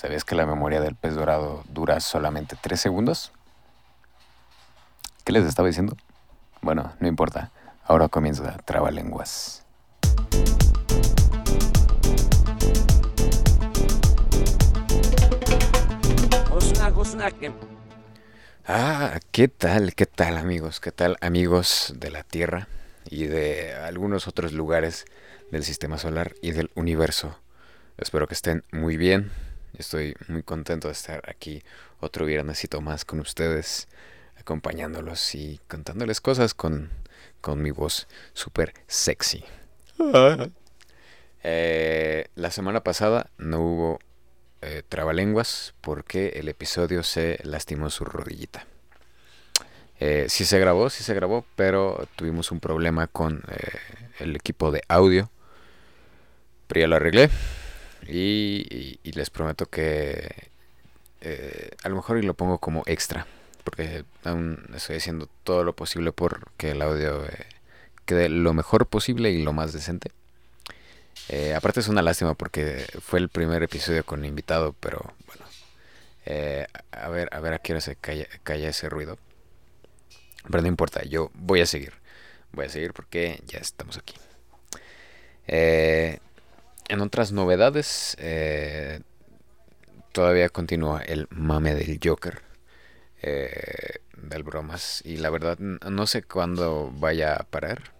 ¿Sabías que la memoria del pez dorado dura solamente 3 segundos? ¿Qué les estaba diciendo? Bueno, no importa. Ahora comienza Trabalenguas. Ah, ¿qué tal? ¿Qué tal amigos? ¿Qué tal amigos de la Tierra y de algunos otros lugares del sistema solar y del universo? Espero que estén muy bien. Estoy muy contento de estar aquí otro viernesito más con ustedes, acompañándolos y contándoles cosas con, con mi voz súper sexy. Eh, la semana pasada no hubo eh, trabalenguas porque el episodio se lastimó su rodillita. Eh, sí se grabó, sí se grabó, pero tuvimos un problema con el equipo de audio. Pero ya lo arreglé. Y, les prometo que eh, a lo mejor y lo pongo como extra. Porque aún estoy haciendo todo lo posible por que el audio quede lo mejor posible y lo más decente. Eh, aparte es una lástima porque fue el primer episodio con invitado, pero bueno. Eh, a ver, a ver a qué hora se calla, ese ruido. Pero no importa, yo voy a seguir. Voy a seguir porque ya estamos aquí. Eh, en otras novedades, todavía continúa el mame del Joker. del bromas. Y la verdad, no sé cuándo vaya a parar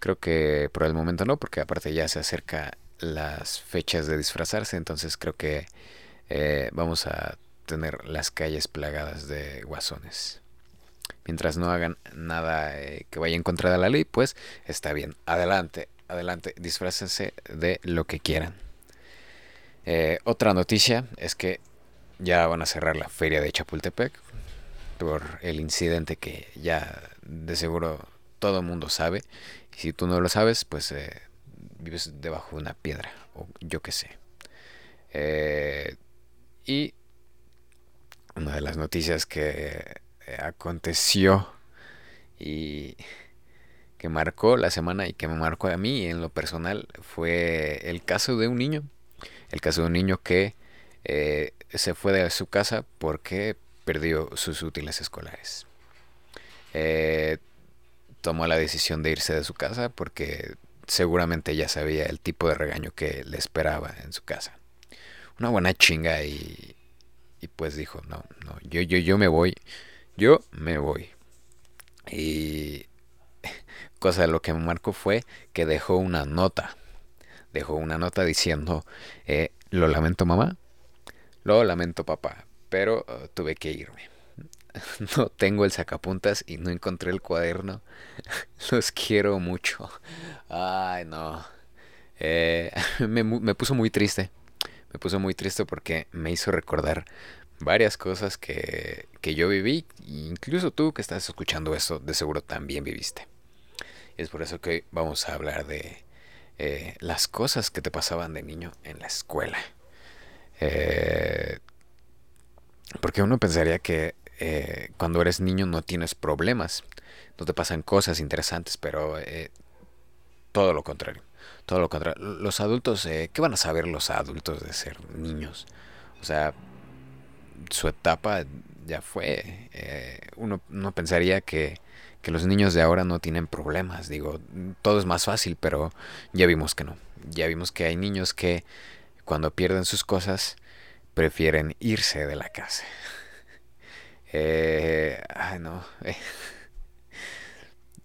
Creo que por el momento no, porque aparte ya se acerca las fechas de disfrazarse, entonces creo que eh, vamos a tener las calles plagadas de guasones. Mientras no hagan nada eh, que vaya en contra de la ley, pues está bien. Adelante, adelante, disfrácense de lo que quieran. Eh, otra noticia es que ya van a cerrar la feria de Chapultepec por el incidente que ya de seguro todo el mundo sabe si tú no lo sabes, pues eh, vives debajo de una piedra, o yo qué sé. Eh, y una de las noticias que aconteció y que marcó la semana y que me marcó a mí en lo personal fue el caso de un niño. El caso de un niño que se fue de su casa porque perdió sus útiles escolares. Eh, tomó la decisión de irse de su casa porque seguramente ya sabía el tipo de regaño que le esperaba en su casa. Una buena chinga y, y pues dijo, no, no, yo, yo, yo me voy, yo me voy. Y cosa de lo que me marcó fue que dejó una nota. Dejó una nota diciendo, eh, lo lamento mamá, lo lamento papá, pero uh, tuve que irme. no tengo el sacapuntas y no encontré el cuaderno. Los quiero mucho. Ay, no. Eh, me, me, puso muy triste. Me puso muy triste porque me hizo recordar varias cosas que, que yo viví. Incluso tú que estás escuchando esto, de seguro también viviste. Es por eso que hoy vamos a hablar de eh, las cosas que te pasaban de niño en la escuela. Eh, porque uno pensaría que eh, cuando eres niño no tienes problemas, no te pasan cosas interesantes, pero todo lo contrario. Todo lo contrario. Los adultos, ¿qué van a saber los adultos de ser niños? O sea, su etapa ya fue. uno, uno, pensaría que, que los niños de ahora no tienen problemas. Digo, todo es más fácil, pero ya vimos que no. Ya vimos que hay niños que cuando pierden sus cosas prefieren irse de la casa. Eh, ay, no. Eh.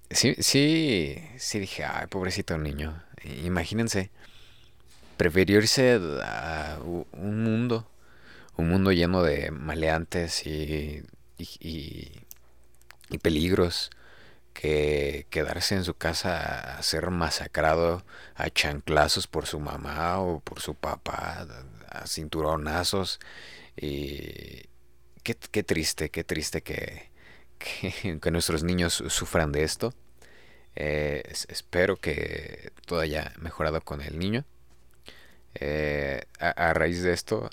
Sí, sí, sí dije, ay, pobrecito niño. Imagínense, prefirió irse a un mundo, un mundo lleno de maleantes y, y, y, peligros, que quedarse en su casa a ser masacrado a chanclazos por su mamá o por su papá, a cinturonazos y, qué, triste, qué triste que, que, nuestros niños sufran de esto. Eh, espero que todo haya mejorado con el niño. Eh, a, raíz de esto,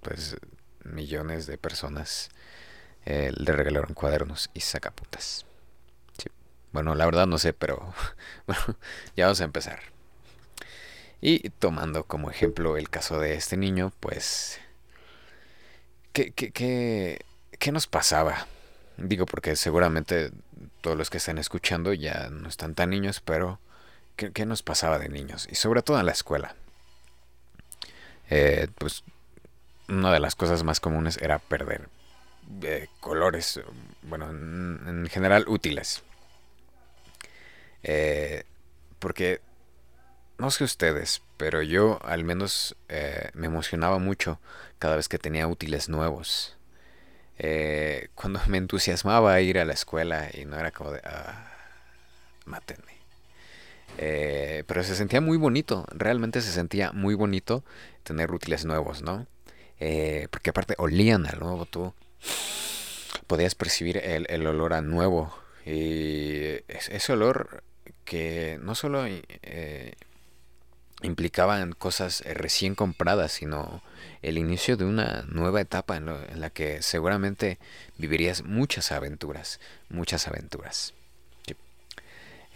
pues millones de personas eh, le regalaron cuadernos y sacapuntas. Bueno, la verdad no sé, pero bueno, ya vamos a empezar. Y tomando como ejemplo el caso de este niño, pues... ¿Qué, qué, qué, qué nos pasaba? Digo porque seguramente todos los que están escuchando ya no están tan niños, pero ¿qué, qué nos pasaba de niños? Y sobre todo en la escuela. Eh, pues una de las cosas más comunes era perder eh, colores, bueno, en, en general útiles. Eh, porque no sé ustedes, pero yo al menos eh, me emocionaba mucho cada vez que tenía útiles nuevos. Eh, cuando me entusiasmaba ir a la escuela y no era como de, ah, mátenme. Eh, pero se sentía muy bonito, realmente se sentía muy bonito tener útiles nuevos, ¿no? Eh, porque aparte olían a nuevo, tú podías percibir el, el olor a nuevo. Y ese olor que no solo eh, implicaban cosas eh, recién compradas, sino el inicio de una nueva etapa en, la que seguramente vivirías muchas aventuras, muchas aventuras.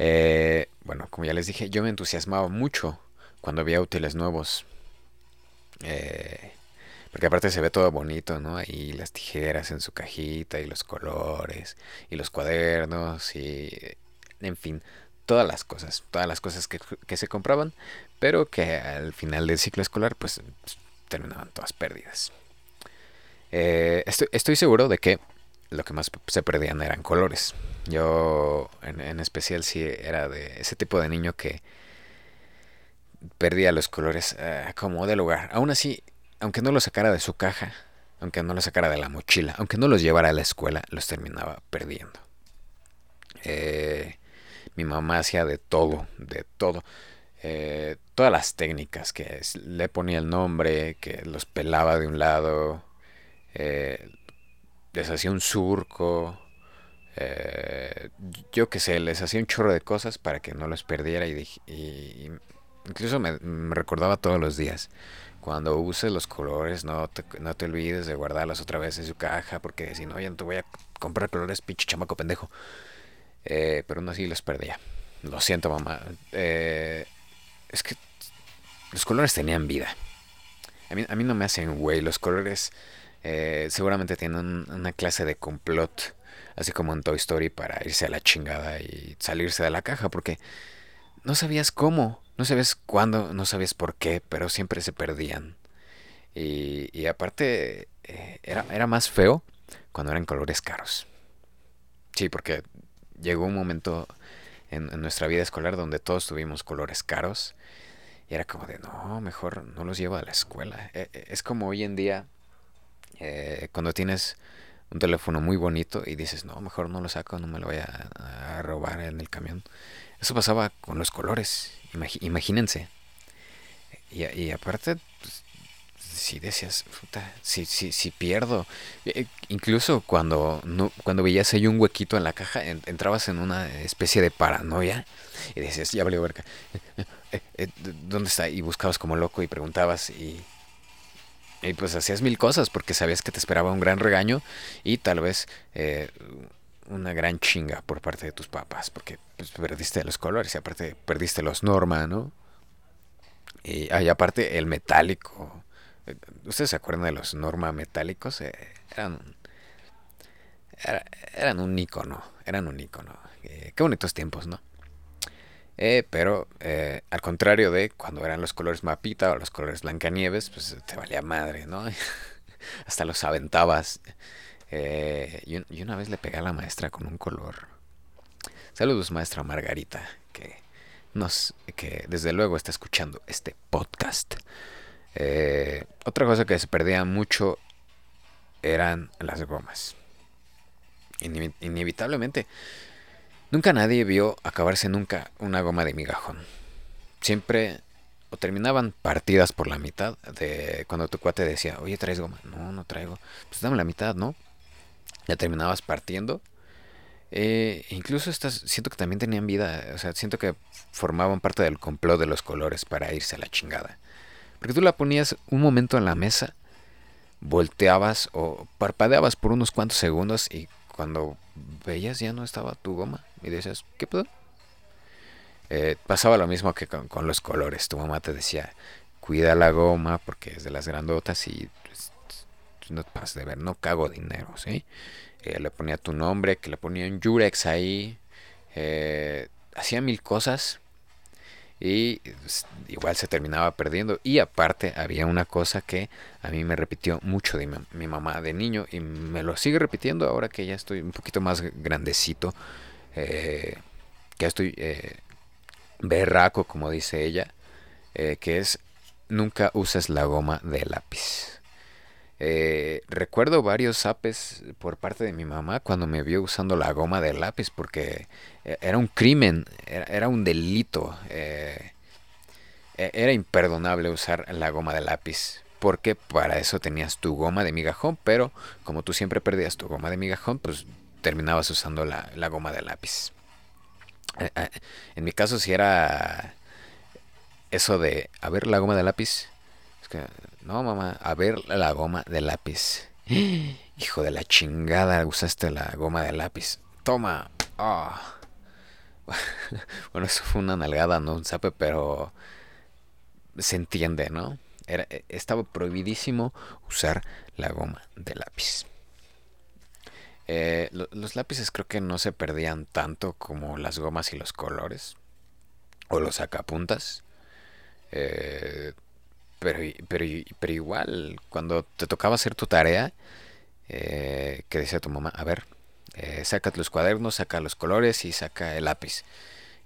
Eh, bueno, como ya les dije, yo me entusiasmaba mucho cuando había útiles nuevos. Eh, porque aparte se ve todo bonito, ¿no? Ahí las tijeras en su cajita y los colores y los cuadernos y en fin, todas las cosas, todas las cosas que, que, se compraban, pero que al final del ciclo escolar pues terminaban todas perdidas. Eh, estoy, estoy, seguro de que lo que más se perdían eran colores. Yo en, en, especial sí era de ese tipo de niño que perdía los colores eh, como de lugar. Aún así, aunque no los sacara de su caja, aunque no los sacara de la mochila, aunque no los llevara a la escuela, los terminaba perdiendo. Eh, mi mamá hacía de todo, de todo. Eh, todas las técnicas, que le ponía el nombre, que los pelaba de un lado, eh, les hacía un surco, eh, yo qué sé, les hacía un chorro de cosas para que no los perdiera y, y incluso me, me, recordaba todos los días. Cuando uses los colores, no te, no te olvides de guardarlos otra vez en su caja, porque si no, ya no te voy a comprar colores, pinche chamaco pendejo. Eh, pero aún así los perdía. Lo siento, mamá. Eh, es que los colores tenían vida. A mí, no me hacen güey. Los colores eh, seguramente tienen una clase de complot. Así como en Toy Story para irse a la chingada y salirse de la caja. Porque no sabías cómo, no sabías cuándo, no sabías por qué, pero siempre se perdían. Y, aparte eh, era más feo cuando eran colores caros. Sí, porque llegó un momento en, nuestra vida escolar donde todos tuvimos colores caros y era como de no, mejor no los llevo a la escuela. Es como hoy en día eh, cuando tienes un teléfono muy bonito y dices no, mejor no lo saco, no me lo voy a, robar en el camión. Eso pasaba con los colores, imagínense. Y aparte, si decías, puta, si, si, si pierdo. Eh, incluso cuando, no, cuando veías ahí un huequito en la caja, en, entrabas en una especie de paranoia y decías, ya valió verga. Eh, eh, ¿Dónde está? Y buscabas como loco y preguntabas y, y pues hacías mil cosas porque sabías que te esperaba un gran regaño y tal vez eh, una gran chinga por parte de tus papás porque pues, perdiste los colores y aparte perdiste los norma, ¿no? Y, y aparte el metálico ¿Ustedes se acuerdan de los Norma metálicos? Eh, eran, era, eran un icono, eran un icono. Eh, qué bonitos tiempos, ¿no? Eh, pero al contrario de cuando eran los colores mapita o los colores blancanieves, pues te valía madre, ¿no? Hasta los aventabas. y, una vez le pegué a la maestra con un color. Saludos, maestra Margarita, que nos, que desde luego está escuchando este podcast. Eh, otra cosa que se perdía mucho eran las gomas. Inevi inevitablemente. Nunca nadie vio acabarse nunca una goma de migajón. Siempre o terminaban partidas por la mitad de cuando tu cuate decía, oye, ¿traes goma? No, no traigo. Pues dame la mitad, ¿no? Ya terminabas partiendo. Eh, incluso estas, siento que también tenían vida. O sea, siento que formaban parte del complot de los colores para irse a la chingada. Porque tú la ponías un momento en la mesa, volteabas o parpadeabas por unos cuantos segundos y cuando veías ya no estaba tu goma y decías, ¿qué pedo? Eh, pasaba lo mismo que con, los colores. Tu mamá te decía, cuida la goma porque es de las grandotas y pues, no te pases de ver, no cago dinero, ¿sí? Eh, le ponía tu nombre, que le ponía un Jurex ahí. Eh, hacía mil cosas y pues, igual se terminaba perdiendo. Y aparte había una cosa que a mí me repitió mucho de mi, mamá de niño y me lo sigue repitiendo ahora que ya estoy un poquito más grandecito, eh, que estoy eh, berraco, como dice ella, eh, que es nunca uses la goma de lápiz. Eh, recuerdo varios apes por parte de mi mamá cuando me vio usando la goma de lápiz porque e, era un crimen, era, un delito. Eh, e, era imperdonable usar la goma de lápiz porque para eso tenías tu goma de migajón, pero como tú siempre perdías tu goma de migajón, pues terminabas usando la, la goma de lápiz. Eh, en mi caso si era eso de, a ver, la goma de lápiz. No, mamá, a ver la goma de lápiz. Hijo de la chingada, usaste la goma de lápiz. Toma. Ah. bueno, eso fue una nalgada, no un zape, pero se entiende, ¿no? E, estaba prohibidísimo usar la goma de lápiz. Eh, los lápices creo que no se perdían tanto como las gomas y los colores. O los sacapuntas. Eh, pero, pero, pero igual, cuando te tocaba hacer tu tarea, eh, que decía tu mamá, a ver, eh, saca los cuadernos, saca los colores y saca el lápiz.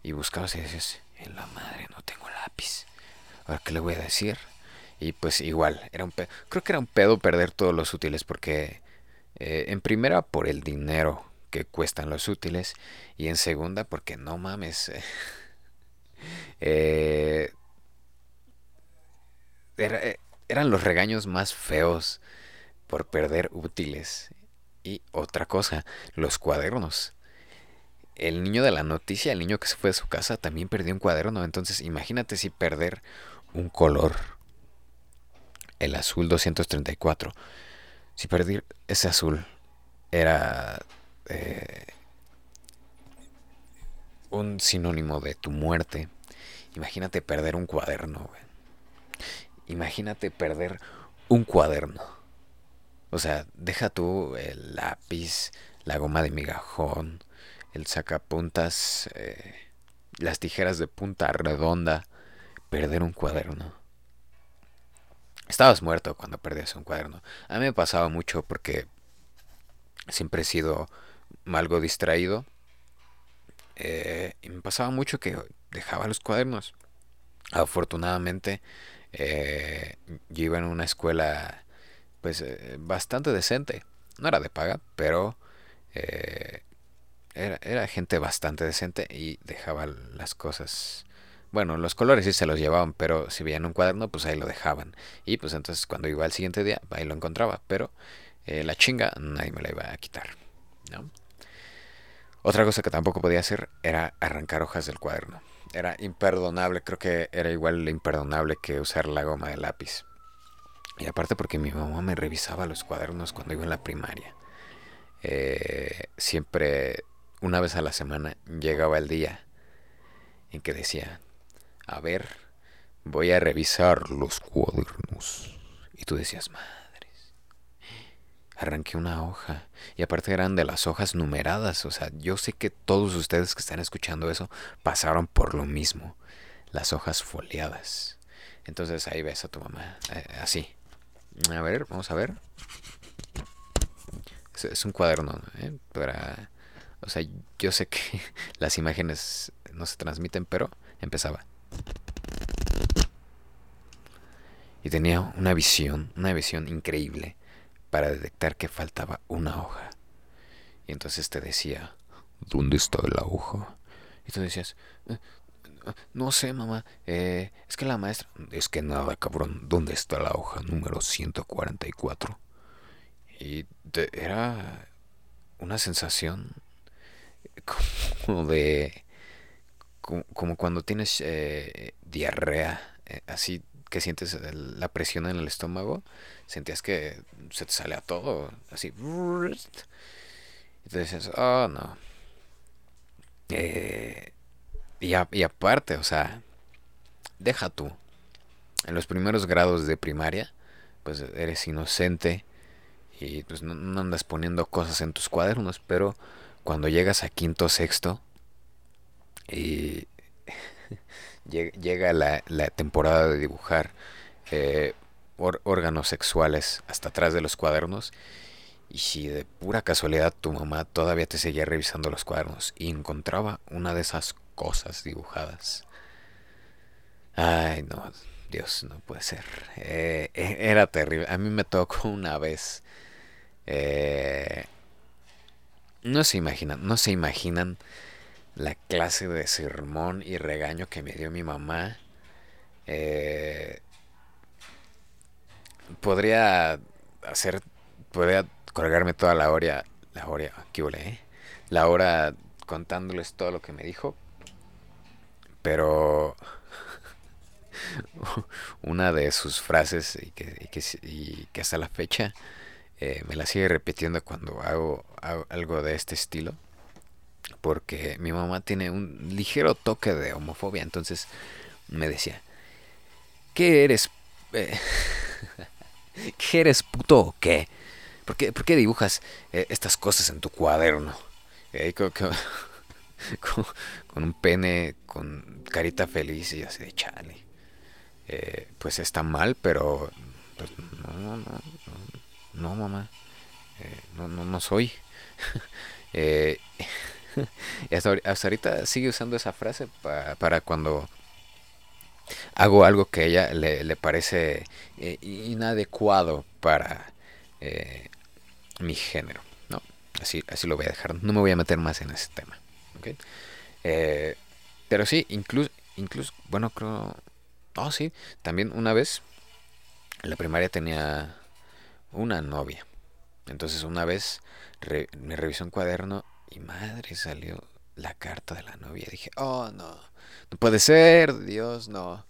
Y buscabas y decías, en la madre no tengo lápiz. Ahora, ¿qué le voy a decir? Y pues igual, era un pedo. creo que era un pedo perder todos los útiles porque eh, en primera por el dinero que cuestan los útiles y en segunda porque no mames. eh, eh, eran los regaños más feos por perder útiles. Y otra cosa, los cuadernos. El niño de la noticia, el niño que se fue de su casa, también perdió un cuaderno. Entonces imagínate si perder un color. El azul 234. Si perder ese azul era eh, un sinónimo de tu muerte. Imagínate perder un cuaderno. Imagínate perder un cuaderno. O sea, deja tú el lápiz, la goma de migajón, el sacapuntas, eh, las tijeras de punta redonda, perder un cuaderno. Estabas muerto cuando perdías un cuaderno. A mí me pasaba mucho porque siempre he sido algo distraído. Eh, y me pasaba mucho que dejaba los cuadernos. Afortunadamente eh, yo iba en una escuela pues eh, bastante decente. No era de paga, pero eh, era, era, gente bastante decente y dejaba las cosas. Bueno, los colores sí se los llevaban, pero si veían un cuaderno, pues ahí lo dejaban. Y pues entonces cuando iba al siguiente día, ahí lo encontraba. Pero la chinga nadie me la iba a quitar. Otra cosa que tampoco podía hacer era arrancar hojas del cuaderno era imperdonable, creo que era igual imperdonable que usar la goma de lápiz. Y aparte porque mi mamá me revisaba los cuadernos cuando iba en la primaria. Eh, siempre, una vez a la semana, llegaba el día en que decía, a ver, voy a revisar los cuadernos. Y tú decías, más arranqué una hoja. Y aparte eran de las hojas numeradas. O sea, yo sé que todos ustedes que están escuchando eso pasaron por lo mismo. Las hojas foliadas. Entonces ahí ves a tu mamá. Eh, así. A ver, vamos a ver. Es, un cuaderno. ¿eh? Para, o sea, yo sé que las imágenes no se transmiten, pero empezaba. Y tenía una visión, una visión increíble para detectar que faltaba una hoja. Y entonces te decía, ¿dónde está la hoja? Y tú decías, eh, no sé, mamá, eh, es que la maestra... Es que nada, cabrón, ¿dónde está la hoja número 144? Y era una sensación como de... Como, cuando tienes eh, diarrea, así que sientes la presión en el estómago, sentías que se te sale a todo, así. Y te dices, oh no. Eh, y, y aparte, o sea, deja tú. En los primeros grados de primaria, pues eres inocente y pues no, andas poniendo cosas en tus cuadernos, pero cuando llegas a quinto sexto y llega la, temporada de dibujar eh, órganos sexuales hasta atrás de los cuadernos y si de pura casualidad tu mamá todavía te seguía revisando los cuadernos y encontraba una de esas cosas dibujadas. Ay, no, Dios, no puede ser. Eh, eh, era terrible. A mí me tocó una vez. Eh, no se imaginan, no se imaginan la clase de sermón y regaño que me dio mi mamá. podría hacer, podría colgarme toda la hora, la hora, aquí eh? La hora contándoles todo lo que me dijo. Pero una de sus frases y que, que, hasta la fecha eh, me la sigue repitiendo cuando hago, algo de este estilo. Porque mi mamá tiene un ligero toque de homofobia. Entonces me decía, ¿qué eres? Eh, ¿Qué eres puto o qué? ¿Por qué, dibujas eh, estas cosas en tu cuaderno? con, un pene, con carita feliz y así de chale. Eh, pues está mal, pero pues, no, no, no, no, mamá, no, no, no soy. eh, hasta, ahorita sigue usando esa frase para cuando hago algo que a ella le, le parece eh, inadecuado para mi género, ¿no? Así, así lo voy a dejar, no me voy a meter más en ese tema, pero sí, incluso, incluso, bueno, creo, Oh, sí. También una vez en la primaria tenía una novia. Entonces una vez me revisó un cuaderno y madre salió la carta de la novia. Dije, oh no, no puede ser, Dios, no.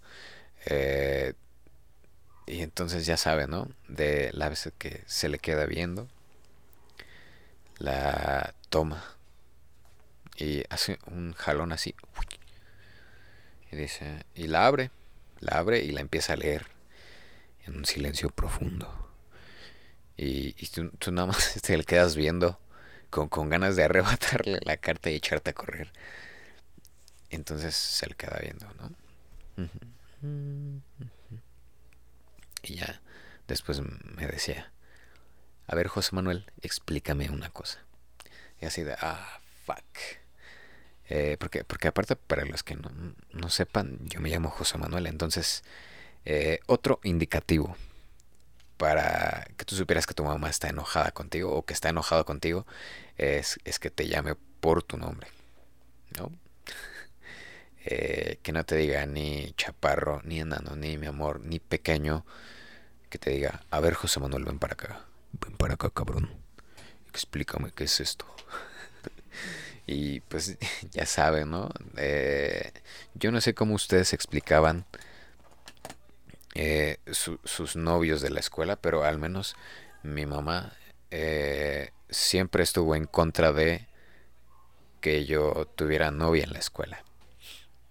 Eh, y entonces ya sabe, ¿no? De la vez que se le queda viendo, la toma y hace un jalón así. Y dice, y la abre la abre y la empieza a leer en un silencio profundo. Y, tú, nada más te le quedas viendo con, con ganas de arrebatarle la carta y echarte a correr. Entonces se le queda viendo, ¿no? Y ya después me decía, a ver José Manuel, explícame una cosa. Y así de, ah, fuck. Eh, porque, porque aparte, para los que no, sepan, yo me llamo José Manuel. Entonces, eh, otro indicativo para que tú supieras que tu mamá está enojada contigo o que está enojado contigo es, es que te llame por tu nombre. ¿No? Eh, que no te diga ni chaparro, ni enano, ni mi amor, ni pequeño. Que te diga, a ver José Manuel, ven para acá. Ven para acá, cabrón. Explícame qué es esto. Y pues ya saben, ¿no? Eh, yo no sé cómo ustedes explicaban eh, sus novios de la escuela, pero al menos mi mamá eh, siempre estuvo en contra de que yo tuviera novia en la escuela.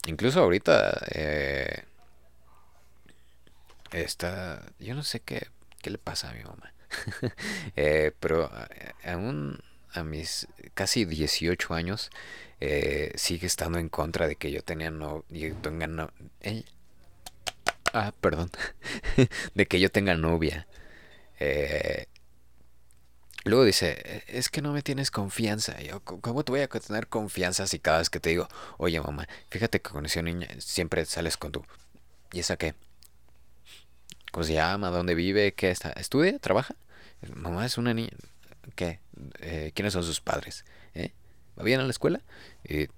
Incluso ahorita está, yo no sé qué, qué le pasa a mi mamá, pero aún a mis casi 18 años, eh, sigue estando en contra de que yo tenía no, tenga no, eh, ah, perdón, de que yo tenga novia. Eh, luego dice, es que no me tienes confianza. Yo, ¿cómo te voy a tener confianza si cada vez que te digo, oye mamá, fíjate que con esa niña siempre sales con tu... ¿Y esa qué? ¿Cómo se llama? ¿Dónde vive? ¿Qué está? ¿Estudia? ¿Trabaja? Mamá es una niña. ¿Qué? Eh, ¿Quiénes son sus padres? ¿Eh? ¿Va bien a la escuela? Y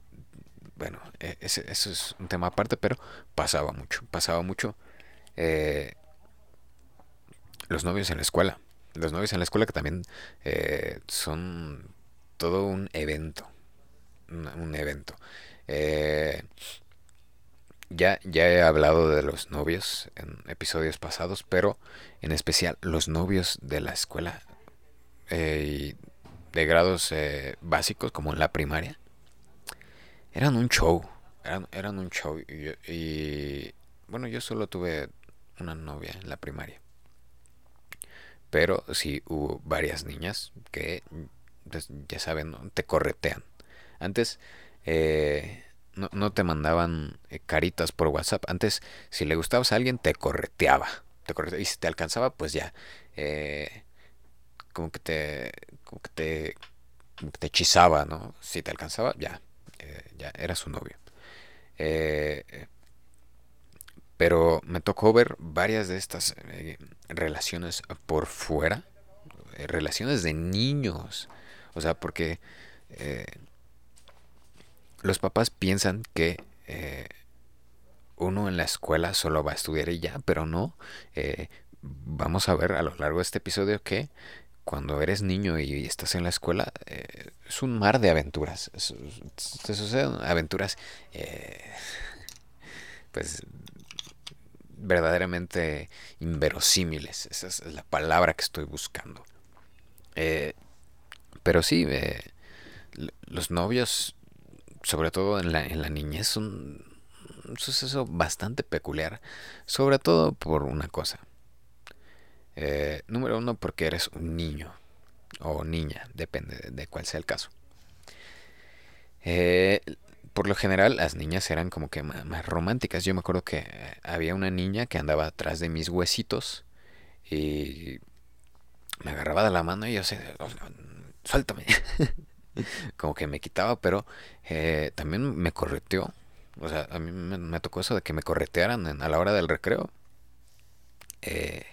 bueno, e, eso es un tema aparte, pero pasaba mucho, pasaba mucho. Eh, los novios en la escuela. Los novios en la escuela que también son todo un evento. Un, evento. ya, ya he hablado de los novios en episodios pasados, pero en especial los novios de la escuela eh, de grados eh, básicos, como en la primaria, eran un show. eran, eran un show y, y, bueno, yo solo tuve una novia en la primaria. Pero sí hubo varias niñas que, pues, ya saben, te corretean. Antes eh, no, no, te mandaban eh, caritas por WhatsApp. Antes, si le gustabas a alguien, te correteaba. Te. Y si te alcanzaba, pues ya. Eh, como que te. Como que te. Como que te hechizaba, ¿no? Si te alcanzaba, ya. Ya era su novio. Eh, pero me tocó ver varias de estas eh, relaciones por fuera. Eh, relaciones de niños. O sea, porque los papás piensan que uno en la escuela solo va a estudiar y ya, pero no. Vamos a ver a lo largo de este episodio que cuando eres niño y estás en la escuela eh, es un mar de aventuras. Te suceden aventuras, eh, pues verdaderamente inverosímiles. Esa es la palabra que estoy buscando. Eh, pero sí, los novios, sobre todo en la, en la niñez, son un suceso bastante peculiar. Sobre todo por una cosa. Eh, número uno, porque eres un niño o niña, depende de, cuál sea el caso. Eh, por lo general, las niñas eran como que más, románticas. Yo me acuerdo que había una niña que andaba atrás de mis huesitos y me agarraba de la mano y yo sé, oh, suéltame. como que me quitaba, pero eh, también me correteó. O sea, a mí me, tocó eso de que me corretearan a la hora del recreo. Eh,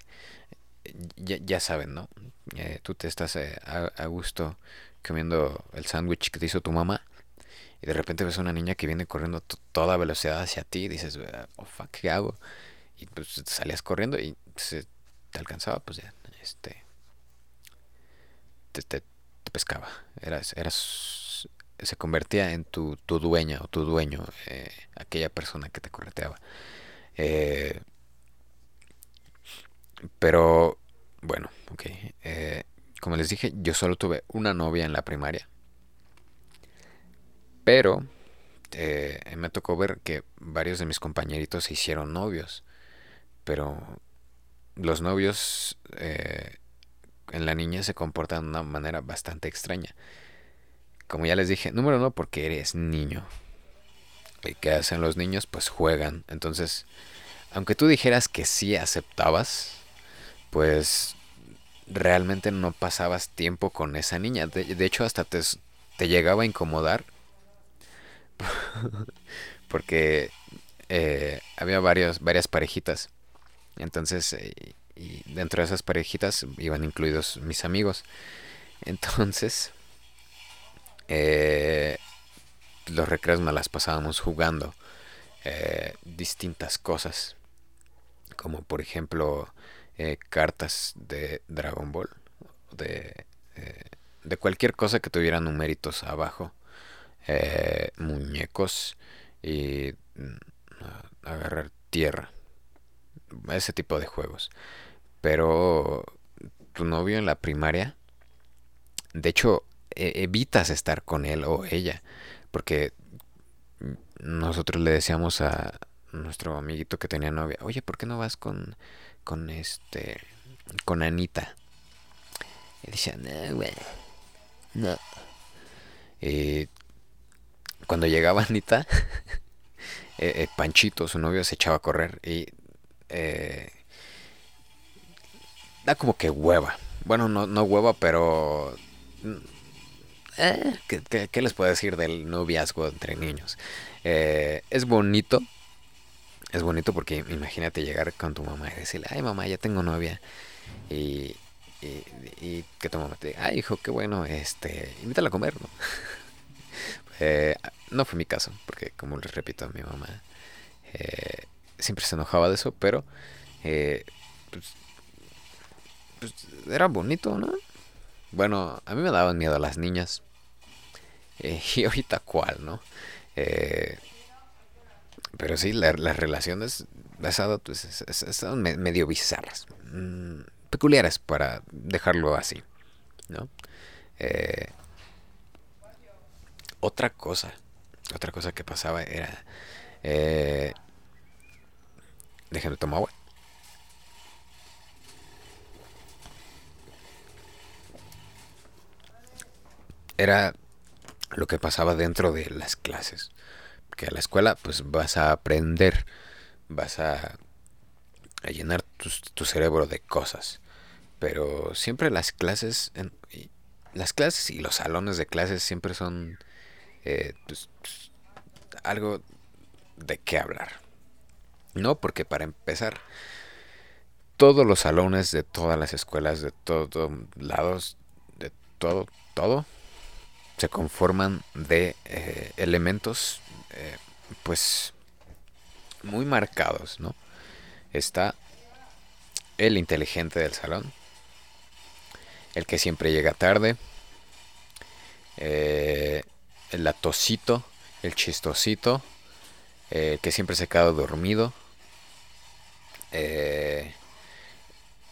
ya, ya, saben, ¿no? Eh, tú te estás eh, a, a, gusto comiendo el sándwich que te hizo tu mamá y de repente ves a una niña que viene corriendo a toda velocidad hacia ti y dices, oh fuck, ¿qué hago? Y pues salías corriendo y se te alcanzaba, pues ya, este, te, te, te pescaba. Eras, eras, se convertía en tu, tu dueña o tu dueño, eh, aquella persona que te correteaba. Eh, pero, bueno, ok. Eh, como les dije, yo solo tuve una novia en la primaria. Pero eh, me tocó ver que varios de mis compañeritos se hicieron novios. Pero los novios eh, en la niña se comportan de una manera bastante extraña. Como ya les dije, número uno, porque eres niño. ¿Y qué hacen los niños? Pues juegan. Entonces, aunque tú dijeras que sí aceptabas, pues realmente no pasabas tiempo con esa niña. De, hecho, hasta te, te, llegaba a incomodar. Porque eh, había varios, varias parejitas. Entonces, eh, y dentro de esas parejitas iban incluidos mis amigos. Entonces, eh, los recreos nos las pasábamos jugando distintas cosas. Como por ejemplo eh, cartas de Dragon Ball, de, eh, de, cualquier cosa que tuviera numeritos abajo, eh, muñecos y mm, agarrar tierra, ese tipo de juegos. Pero tu novio en la primaria, de hecho, e evitas estar con él o ella, porque nosotros le decíamos a nuestro amiguito que tenía novia, oye, ¿por qué no vas con con este con Anita. Y decía no güey no y cuando llegaba Anita eh, eh, Panchito su novio se echaba a correr y eh, da como que hueva. Bueno no, no hueva pero eh, ¿qué, qué, les puedo decir del noviazgo entre niños eh, es bonito es bonito porque imagínate llegar con tu mamá y decirle, ay mamá, ya tengo novia. Y, y, que tu mamá te diga, ay hijo, qué bueno, este, invítala a comer, ¿no? eh, no fue mi caso, porque como les repito, mi mamá eh, siempre se enojaba de eso, pero eh, pues, pues, era bonito, ¿no? Bueno, a mí me daban miedo las niñas. Eh, y ahorita cuál, ¿no? Eh, pero sí, la, las relaciones basadas pues, son medio bizarras, mmm, peculiares para dejarlo así, ¿no? Eh, otra cosa otra cosa que pasaba era... Eh, déjenme tomar agua. Era lo que pasaba dentro de las clases. Que a la escuela pues vas a aprender, vas a, llenar tu, tu, cerebro de cosas. Pero siempre las clases, en, las clases y los salones de clases siempre son eh, pues, algo de qué hablar. No, porque para empezar, todos los salones de todas las escuelas, de todos lados, de todo, todo, se conforman de eh, elementos, eh, pues, muy marcados, ¿no? Está el inteligente del salón, el que siempre llega tarde, eh, el atosito, el chistosito, el eh, que siempre se queda dormido,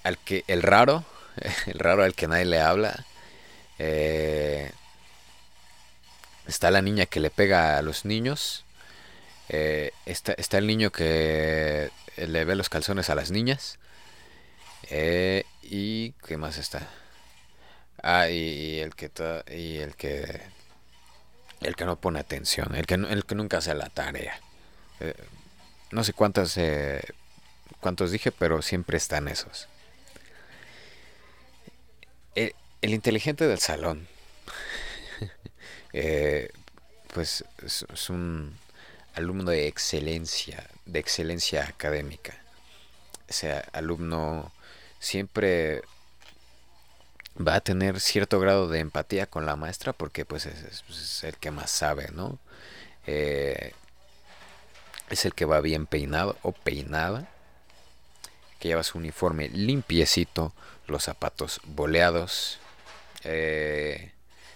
al que, el raro, el raro al que nadie le habla, está la niña que le pega a los niños, eh, está, está el niño que le ve los calzones a las niñas, y qué más está Ah, y, el que y el que el que no pone atención, el que el que nunca hace la tarea. Eh, no sé cuántas eh, cuántos dije, pero siempre están esos. El, inteligente del salón, eh, pues es, es, un alumno de excelencia, de excelencia académica. Ese alumno siempre va a tener cierto grado de empatía con la maestra porque pues es, pues, el que más sabe, ¿no? Eh, es el que va bien peinado o peinada, que lleva su uniforme limpiecito, los zapatos boleados, eh,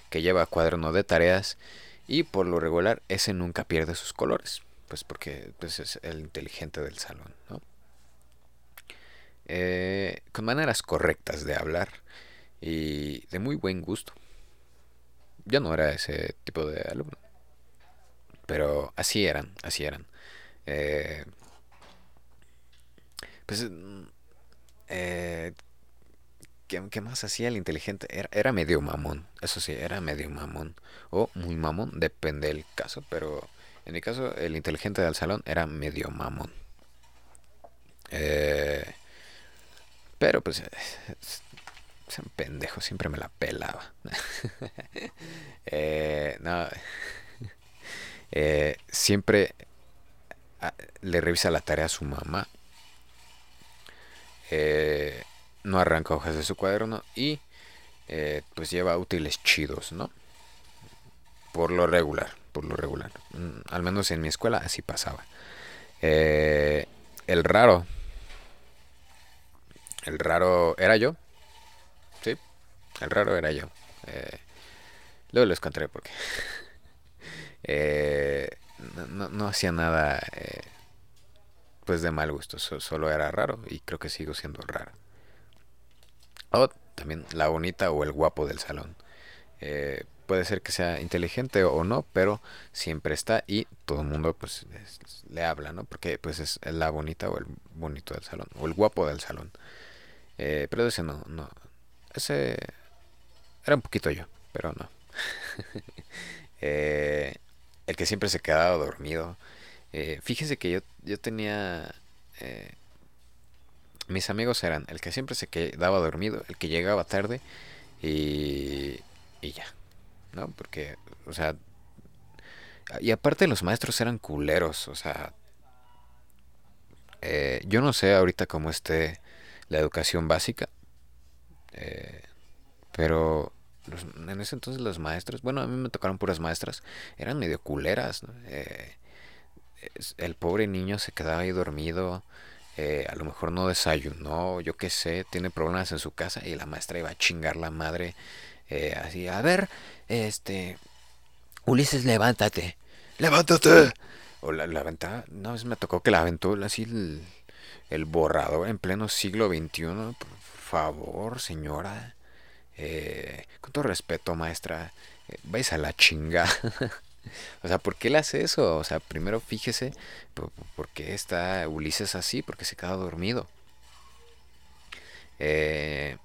que lleva cuaderno de tareas y por lo regular ese nunca pierde sus colores, pues porque pues, es el inteligente del salón, ¿no? Eh, con maneras correctas de hablar y de muy buen gusto. Yo no era ese tipo de alumno, pero así eran, así eran. Eh, pues, eh, ¿qué, más hacía el inteligente? Era, medio mamón, eso sí, era medio mamón. O muy mamón, depende del caso, pero en mi caso el inteligente del salón era medio mamón. Eh, pero pues ese pendejo siempre me la pelaba. eh, no. Eh, siempre ah, le revisa la tarea a su mamá. Eh, no arranca hojas de su cuaderno y eh, pues lleva útiles chidos, ¿no? Por lo regular, por lo regular. Mm, al menos en mi escuela así pasaba. el raro. El raro era yo. El raro era yo. Eh, luego les contaré porque eh, no, hacía nada eh, pues de mal gusto. solo era raro y creo que sigo siendo raro. O también la bonita o el guapo del salón. puede ser que sea inteligente o no, pero siempre está y todo el mundo pues le habla, ¿no? Porque pues es la bonita o el bonito del salón o el guapo del salón. pero ese no, no, ese era un poquito yo, pero no. Eh, el que siempre se quedaba dormido. Eh, fíjese que yo, yo tenía... Eh, mis amigos eran el que siempre se quedaba dormido, el que llegaba tarde y, y ya. ¿No? Porque, o sea... Y aparte los maestros eran culeros, o sea... yo no sé ahorita cómo esté la educación básica. pero en ese entonces los maestros, bueno, a mí me tocaron puras maestras, eran medio culeras. Eh, el pobre niño se quedaba ahí dormido, eh, a lo mejor no desayunó, yo qué sé, tiene problemas en su casa y la maestra iba a chingar la madre. Eh, así, a ver, este, Ulises, levántate, levántate. O la, la aventaba, una vez me tocó que la aventó así el, el borrador en pleno siglo XXI. Por favor, señora. Eh, con todo respeto, maestra, eh, vais a la chinga. o sea, ¿por qué le hace eso? O sea, primero fíjese por, qué está Ulises así, porque se queda dormido. Eh,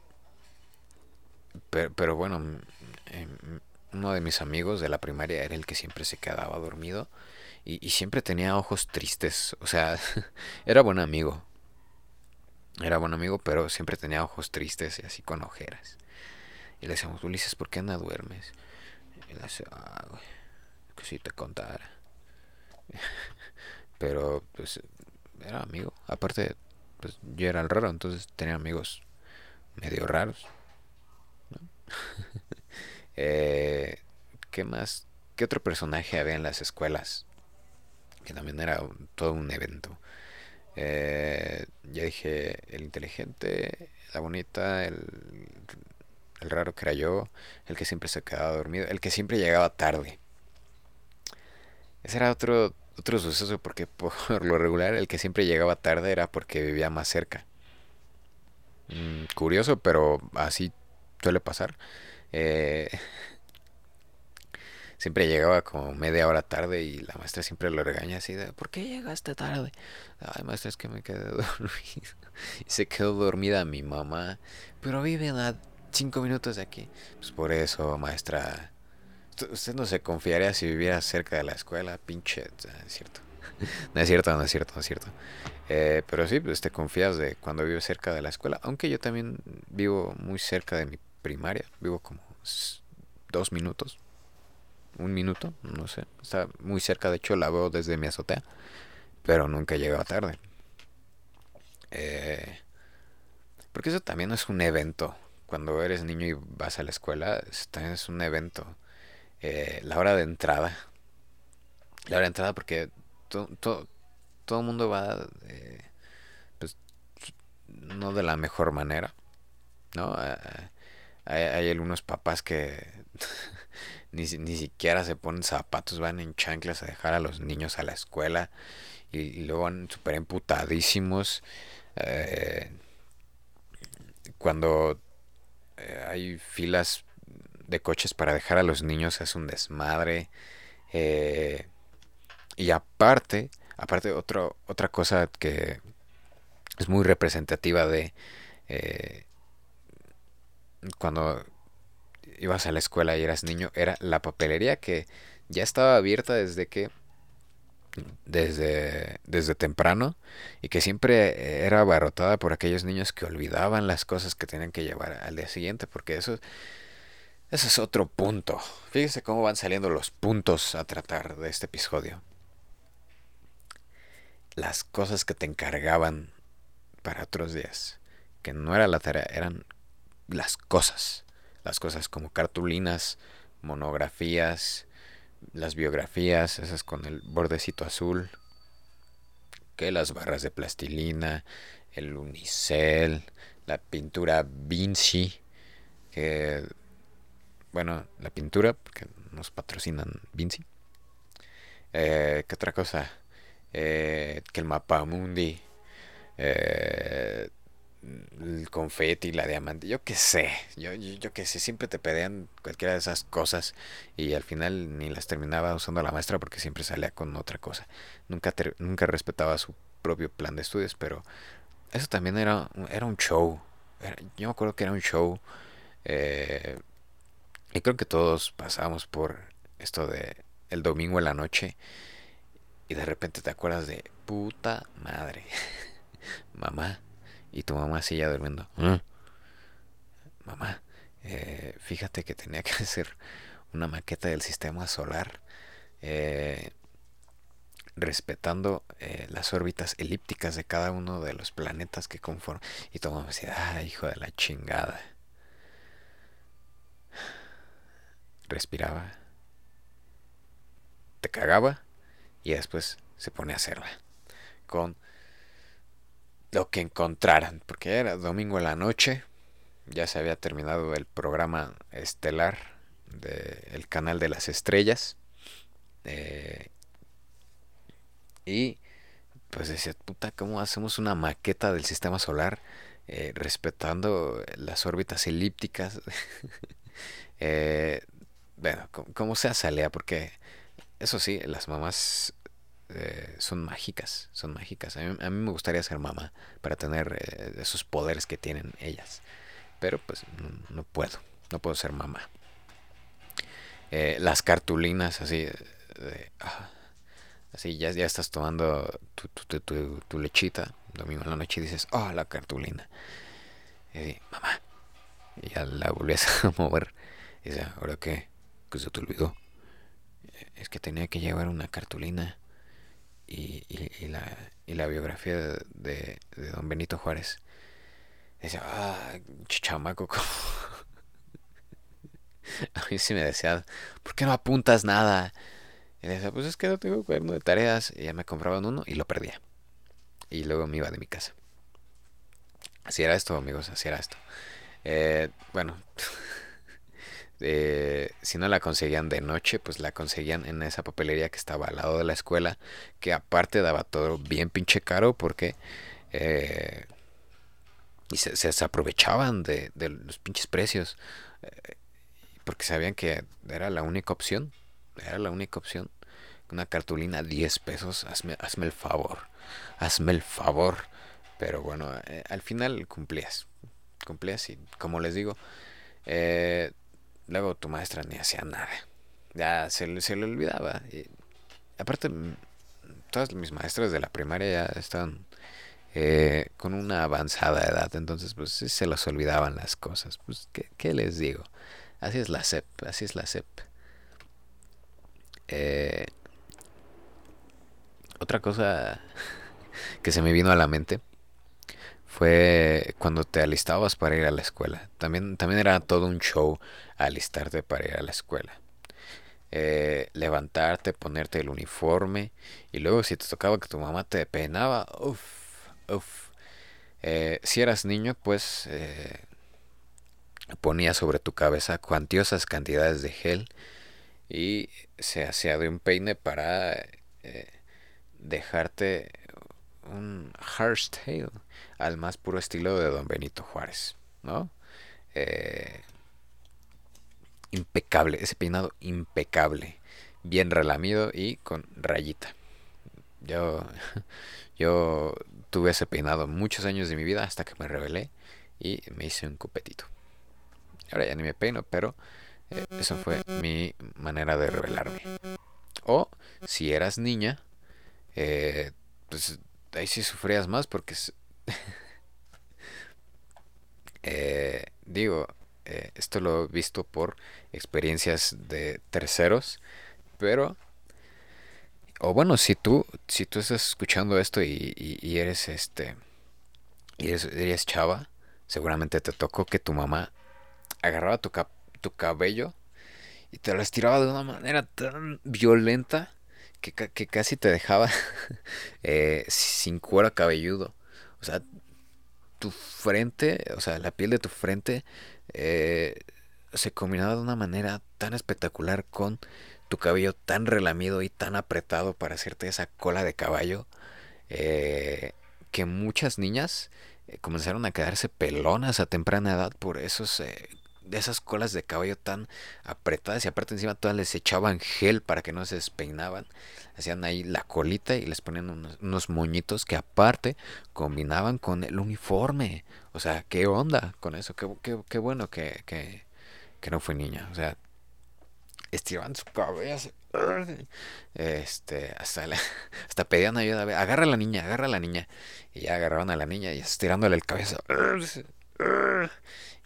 pero, bueno, em, uno de mis amigos de la primaria era el que siempre se quedaba dormido y, siempre tenía ojos tristes. O sea, era buen amigo. Era buen amigo, pero siempre tenía ojos tristes y así con ojeras. Y le decíamos, Ulises, ¿por qué no duermes? Y él decía, ah, que si te contara. pero, pues, era amigo. Aparte, pues yo era el raro, entonces tenía amigos medio raros. eh, ¿Qué más? ¿Qué otro personaje había en las escuelas? Que también era todo un evento. Eh, ya dije, el inteligente, la bonita, el, el raro que era yo, el que siempre se quedaba dormido, el que siempre llegaba tarde. Ese era otro, otro suceso porque por lo regular el que siempre llegaba tarde era porque vivía más cerca. Mm, curioso, pero así suele pasar. Eh, siempre llegaba como media hora tarde y la maestra siempre lo regaña así de, ¿por qué llegaste tarde? Ay, maestra, es que me quedé dormido. Y se quedó dormida mi mamá, pero vive a cinco minutos de aquí. Pues por eso, maestra, usted no se confiaría si viviera cerca de la escuela, pinche, es cierto. No es cierto, no es cierto, no es cierto. Eh, pero sí, pues te confías de cuando vives cerca de la escuela. Aunque yo también vivo muy cerca de mi primaria. Vivo como dos minutos un minuto, no sé. Está muy cerca, de hecho la veo desde mi azotea, pero nunca llega tarde. Eh, porque eso también es un evento. Cuando eres niño y vas a la escuela, también es un evento. Eh, la hora de entrada. La hora de entrada porque todo el mundo va, eh, pues, no de la mejor manera. ¿No? hay, hay algunos papás que ni, ni siquiera se ponen zapatos, van en chanclas a dejar a los niños a la escuela y, luego van súper emputadísimos. Eh, cuando eh, hay filas de coches para dejar a los niños es un desmadre. Eh, y aparte, aparte otro, otra cosa que es muy representativa de cuando ibas a la escuela y eras niño era la papelería que ya estaba abierta desde que desde, desde temprano y que siempre era abarrotada por aquellos niños que olvidaban las cosas que tenían que llevar al día siguiente, porque eso, eso es otro punto. Fíjense cómo van saliendo los puntos a tratar de este episodio. Las cosas que te encargaban para otros días, que no era la tarea, eran las cosas las cosas como cartulinas, monografías, las biografías, esas con el bordecito azul, que las barras de plastilina, el unicel, la pintura Vinci, que bueno, la pintura, porque nos patrocinan Vinci. Eh, ¿Qué otra cosa? Eh, que el mapa mundi. Eh, el confeti, la diamante, yo qué sé, yo, yo, qué sé, siempre te pedían cualquiera de esas cosas y al final ni las terminaba usando la maestra porque siempre salía con otra cosa. Nunca, nunca respetaba su propio plan de estudios, pero eso también era, era un show. yo me acuerdo que era un show eh, y creo que todos pasamos por esto de el domingo en la noche y de repente te acuerdas de puta madre, mamá y tu mamá ya durmiendo. Mm. Mamá, eh, fíjate que tenía que hacer una maqueta del sistema solar eh, respetando eh, las órbitas elípticas de cada uno de los planetas que conforman. Y tu mamá decía, ah, hijo de la chingada. Respiraba, te cagaba y después se pone a hacerla con lo que encontraran, porque era domingo en la noche, ya se había terminado el programa estelar del canal de las estrellas. Eh, y pues decía, puta, ¿cómo hacemos una maqueta del sistema solar eh, respetando las órbitas elípticas? eh, bueno, como, sea salía, porque eso sí, las mamás eh, son mágicas, son mágicas. A mí, a mí, me gustaría ser mamá para tener eh, esos poderes que tienen ellas. Pero pues no, puedo, no puedo ser mamá. Eh, las cartulinas así, ah, así ya, ya estás tomando tu, tu, tu, tu, lechita, domingo en la noche y dices, oh, la cartulina. Y mamá, y ya la volvías a mover. Y dice, ¿ahora qué? Que se te olvidó. Es que tenía que llevar una cartulina y, la, y la biografía de, don Benito Juárez. Dice, ah, chamaco, a mí sí me decía, ¿por qué no apuntas nada? Y decía, pues es que no tengo cuaderno de tareas. Y ya me compraban uno y lo perdía. Y luego me iba de mi casa. Así era esto, amigos, así era esto. Eh, bueno, eh, si no la conseguían de noche, pues la conseguían en esa papelería que estaba al lado de la escuela, que aparte daba todo bien pinche caro porque... Eh, y se, se, aprovechaban de, de, los pinches precios. Eh, porque sabían que era la única opción. Era la única opción. Una cartulina 10 pesos. Hazme, hazme el favor. Hazme el favor. Pero bueno, eh, al final cumplías. Cumplías y como les digo, eh, luego tu maestra ni hacía nada. Ya se, se le olvidaba. Y, aparte, todas mis maestras de la primaria ya estaban eh, con una avanzada edad. Entonces, pues se les olvidaban las cosas. Pues, ¿qué, qué les digo? Así es la CEP, así es la CEP. Eh, otra cosa que se me vino a la mente fue cuando te alistabas para ir a la escuela. También, también era todo un show alistarte para ir a la escuela. Eh, levantarte, ponerte el uniforme y luego si te tocaba que tu mamá te peinaba, uff, uff. Eh, si eras niño, pues eh, ponía sobre tu cabeza cuantiosas cantidades de gel y se hacía de un peine para dejarte un hairstyle al más puro estilo de don Benito Juárez, ¿no? Eh, impecable, ese peinado impecable, bien relamido y con rayita. Yo, yo tuve ese peinado muchos años de mi vida hasta que me rebelé y me hice un copetito. Ahora ya ni me peino, pero eh, eso fue mi manera de revelarme. O si eras niña, eh, pues ahí sí sufrías más porque... eh, digo, eh, esto lo he visto por experiencias de terceros, pero... O bueno, si tú, si tú estás escuchando esto y, y, eres este... Y eres, eres chava, seguramente te tocó que tu mamá agarraba tu, tu cabello y te lo estiraba de una manera tan violenta que, que casi te dejaba eh, sin cuero cabelludo. O sea, tu frente, o sea, la piel de tu frente eh, se combinaba de una manera tan espectacular con tu cabello tan relamido y tan apretado para hacerte esa cola de caballo eh, que muchas niñas comenzaron a quedarse pelonas a temprana edad por esos de esas colas de caballo tan apretadas y aparte encima todas les echaban gel para que no se despeinaban. Hacían ahí la colita y les ponían unos, moñitos que aparte combinaban con el uniforme. O sea, ¿qué onda con eso? Qué, qué, qué bueno que, que, que, no fue niña. O sea, estiraban su cabello. Este, hasta, la, hasta pedían ayuda. Agarra a la niña, agarra a la niña. Y ya agarraban a la niña y estirándole el cabello.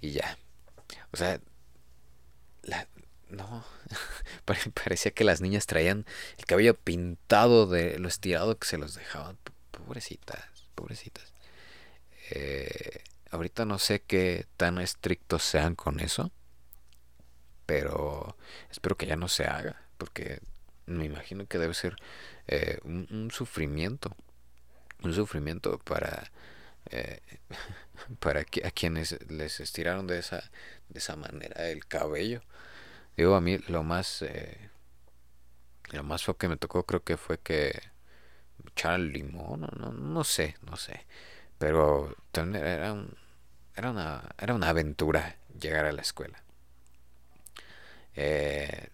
Y ya o sea, la, no, parecía que las niñas traían el cabello pintado de lo estirado que se los dejaban. Pobrecitas, pobrecitas. Eh, ahorita no sé qué tan estrictos sean con eso, pero espero que ya no se haga, porque me imagino que debe ser eh, un, un, sufrimiento, un sufrimiento para eh, para a quienes les estiraron de esa de esa manera el cabello. Digo, a mí lo más eh, lo más feo que me tocó creo que fue que echaran limón, no, no, no sé, no sé. Pero era, un, era, una, era una aventura llegar a la escuela. Eh,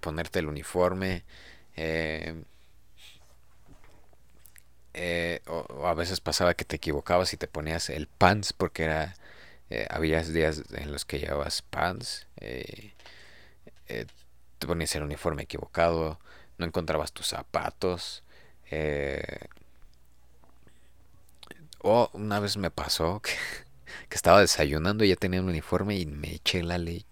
ponerte el uniforme. Eh, eh, o, a veces pasaba que te equivocabas y te ponías el pants porque era eh, había días en los que llevabas pants te ponías el uniforme equivocado no encontrabas tus zapatos o una vez me pasó que, estaba desayunando y ya tenía un uniforme y me eché la leche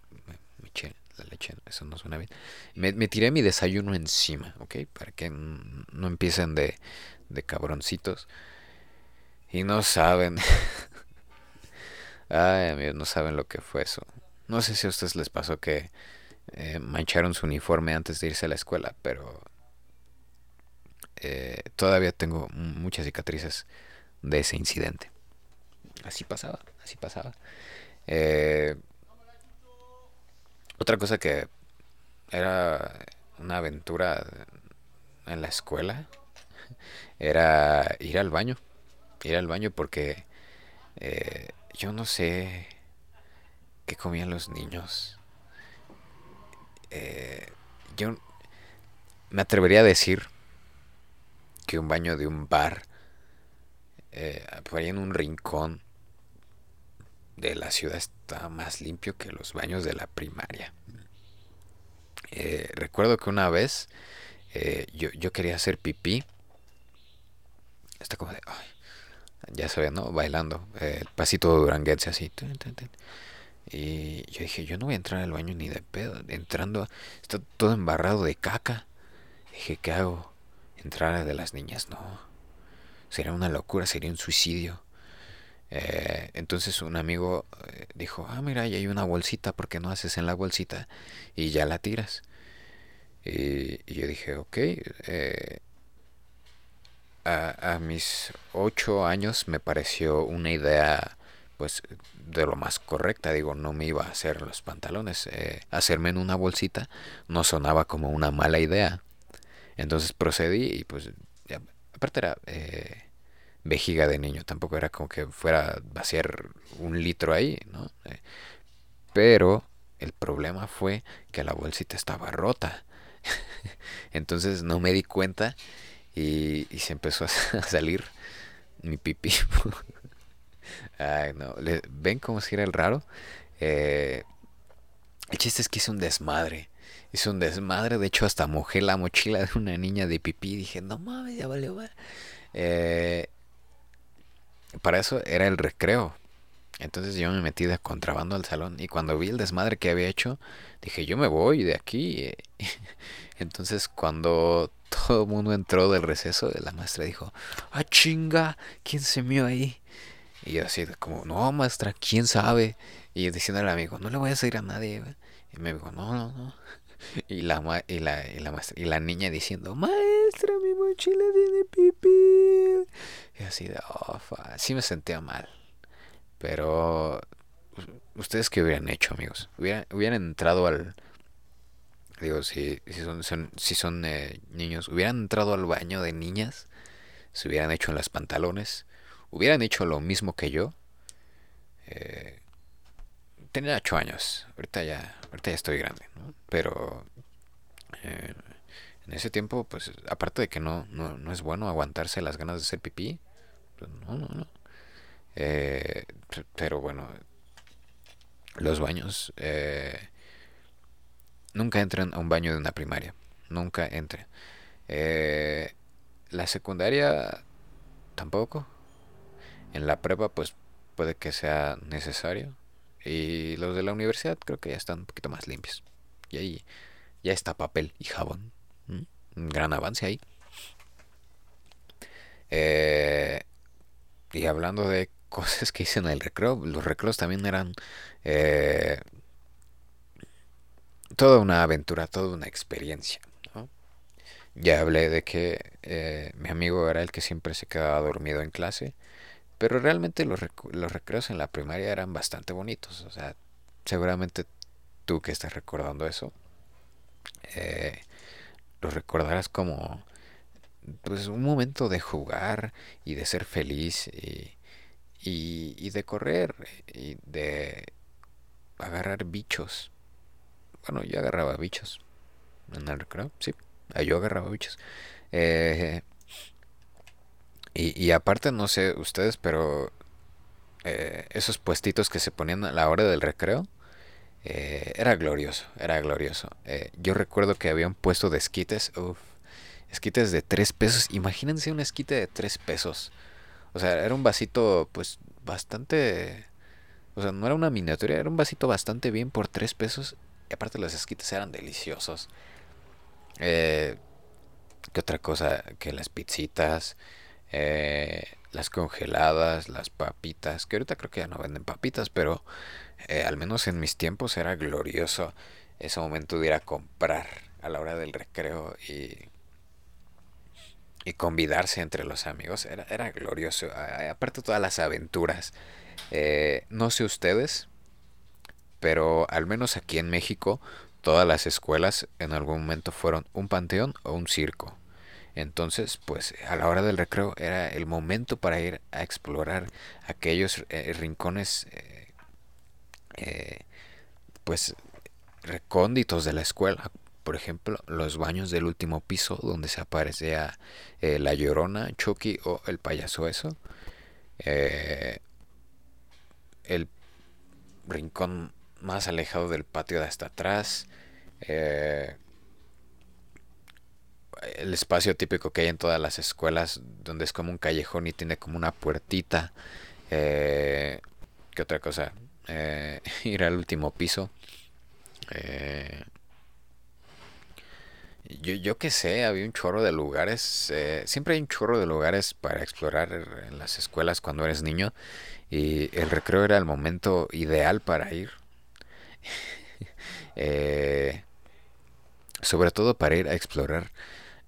la leche, eso no suena bien. Me, me, tiré mi desayuno encima, ¿ok? Para que no empiecen de, de cabroncitos. Y no saben. Ay, amigos, no saben lo que fue eso. No sé si a ustedes les pasó que eh, mancharon su uniforme antes de irse a la escuela, pero eh, todavía tengo muchas cicatrices de ese incidente. Así pasaba, así pasaba. Eh, otra cosa que era una aventura en la escuela era ir al baño. Ir al baño porque eh, yo no sé qué comían los niños. Eh, yo me atrevería a decir que un baño de un bar, eh, por ahí en un rincón de la ciudad, está más limpio que los baños de la primaria. recuerdo que una vez yo, yo, quería hacer pipí Está como de, ay, ya ve, ¿no? Bailando, eh, el pasito duranguense así. Y yo dije, yo no voy a entrar al baño ni de pedo. Entrando, está todo embarrado de caca. Dije, ¿qué hago? Entrar de las niñas, no. Sería una locura, sería un suicidio. Eh, entonces un amigo eh, dijo, ah, mira, ahí hay una bolsita, ¿por qué no haces en la bolsita? Y ya la tiras. Y, y yo dije, ok, eh, a, mis ocho años me pareció una idea pues de lo más correcta. Digo no me iba a hacer los pantalones eh, hacerme en una bolsita no sonaba como una mala idea. Entonces procedí y pues aparte era eh, vejiga de niño tampoco era como que fuera a vaciar un litro ahí no eh, pero el problema fue que la bolsita estaba rota. Entonces no me di cuenta y, se empezó a, salir mi pipí. Ay, no. ¿Ven cómo si era el raro? Eh, el chiste es que hice un desmadre. Hice un desmadre. De hecho, hasta mojé la mochila de una niña de pipí. Dije, no mames, ya valió. Eh, para eso era el recreo. Entonces yo me metí de contrabando al salón. Y cuando vi el desmadre que había hecho, dije, yo me voy de aquí. Entonces cuando todo el mundo entró del receso, la maestra dijo, ah chinga, ¿quién se mió ahí? Y yo así como, no maestra, ¿quién sabe? Y yo diciendo al amigo, no le voy a decir a nadie. Y me dijo, no, no, no. Y la, y la, y la, maestra, y la niña diciendo, maestra, mi mochila tiene pipí. Y así de, oh, sí me sentía mal. Pero, ¿ustedes qué hubieran hecho, amigos? Hubieran, hubieran entrado al, Digo, si, si son, si son eh, niños, hubieran entrado al baño de niñas, se hubieran hecho en las pantalones, hubieran hecho lo mismo que yo. Eh, tenía 8 años, ahorita ya, ahorita ya estoy grande, ¿no? Pero eh, en ese tiempo, pues aparte de que no, no, no, es bueno aguantarse las ganas de hacer pipí, pues no, no, no. Eh, pero bueno, los baños... Eh, Nunca entren a un baño de una primaria. Nunca entren. Eh, la secundaria tampoco. En la prueba pues puede que sea necesario. Y los de la universidad creo que ya están un poquito más limpios. Y ahí ya está papel y jabón. Un gran avance ahí. Eh, y hablando de cosas que hice en el recreo, los recreos también eran eh, toda una aventura, toda una experiencia. Ya hablé de que eh, mi amigo era el que siempre se quedaba dormido en clase, pero realmente los, recreos en la primaria eran bastante bonitos. O sea, seguramente tú que estás recordando eso, eh, lo recordarás como pues un momento de jugar y de ser feliz y, y de correr y de agarrar bichos bueno, yo agarraba bichos. en el recreo, sí. Yo agarraba bichos. Eh, y, y aparte, no sé ustedes, pero eh, esos puestitos que se ponían a la hora del recreo, eh, era glorioso, era glorioso. Yo recuerdo que había un puesto de esquites, uff, esquites de 3 pesos. Imagínense un esquite de 3 pesos. O sea, era un vasito, pues, bastante... O sea, no era una miniatura, era un vasito bastante bien por 3 pesos. Aparte los esquites eran deliciosos. Eh, ¿Qué otra cosa? Que las pizzitas. Eh, las congeladas, las papitas, que ahorita creo que ya no venden papitas, pero eh, al menos en mis tiempos era glorioso ese momento de ir a comprar a la hora del recreo y, y convidarse entre los amigos, era, era glorioso, aparte todas las aventuras. Eh, no sé ustedes, pero al menos aquí en México, todas las escuelas en algún momento fueron un panteón o un circo. Entonces, pues a la hora del recreo era el momento para ir a explorar aquellos eh, rincones, eh, eh, pues recónditos de la escuela. Por ejemplo, los baños del último piso donde se aparecía la llorona, Chucky o el payaso eso. el rincón más alejado del patio de hasta atrás el espacio típico que hay en todas las escuelas, donde es como un callejón y tiene como una puertita. Eh, ¿Qué otra cosa? Eh, ir al último piso. Eh, yo, yo qué sé, había un chorro de lugares. Eh, siempre hay un chorro de lugares para explorar en las escuelas cuando eres niño. Y el recreo era el momento ideal para ir. sobre todo para ir a explorar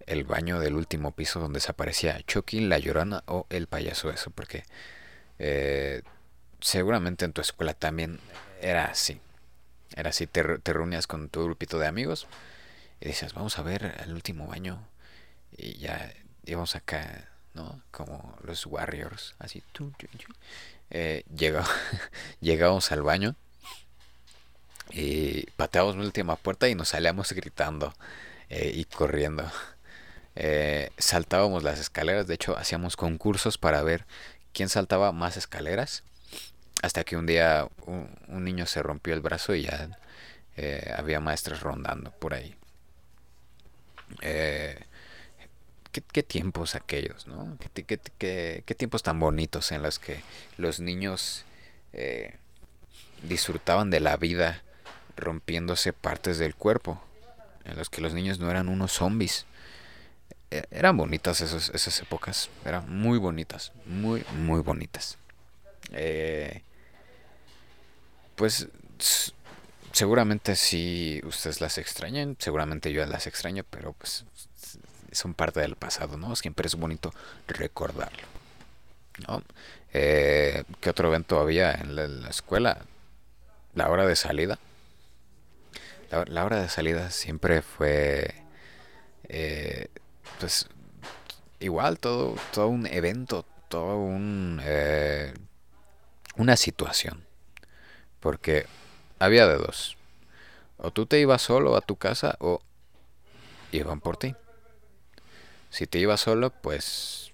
el baño del último piso donde desaparecía Chucky, la llorona o el payaso eso, porque eh, seguramente en tu escuela también era así. Era así, te, reunías con tu grupito de amigos y decías, vamos a ver el último baño y ya íbamos acá, ¿no? Como los Warriors, así. Eh, llegamos al baño y pateamos la última puerta y nos salíamos gritando eh, y corriendo. Eh, saltábamos las escaleras, de hecho hacíamos concursos para ver quién saltaba más escaleras, hasta que un día un, niño se rompió el brazo y ya eh, había maestros rondando por ahí. Eh, ¿qué, tiempos aquellos, ¿no? ¿Qué, tiempos tan bonitos en los que los niños disfrutaban de la vida rompiéndose partes del cuerpo, en los que los niños no eran unos zombies, e-, eran bonitas esas, esas épocas. Eran muy bonitas. Muy, muy bonitas. Eh, pues seguramente si ustedes las extrañan, seguramente yo las extraño, pero pues son parte del pasado, ¿no? Siempre es bonito recordarlo. ¿no? Eh, ¿Qué otro evento había en la, escuela? La hora de salida. La, hora de salida siempre fue... Eh, pues igual todo, todo un evento, todo un, eh, una situación. Porque había de dos. O tú te ibas solo a tu casa o iban por ti. Si te ibas solo, pues,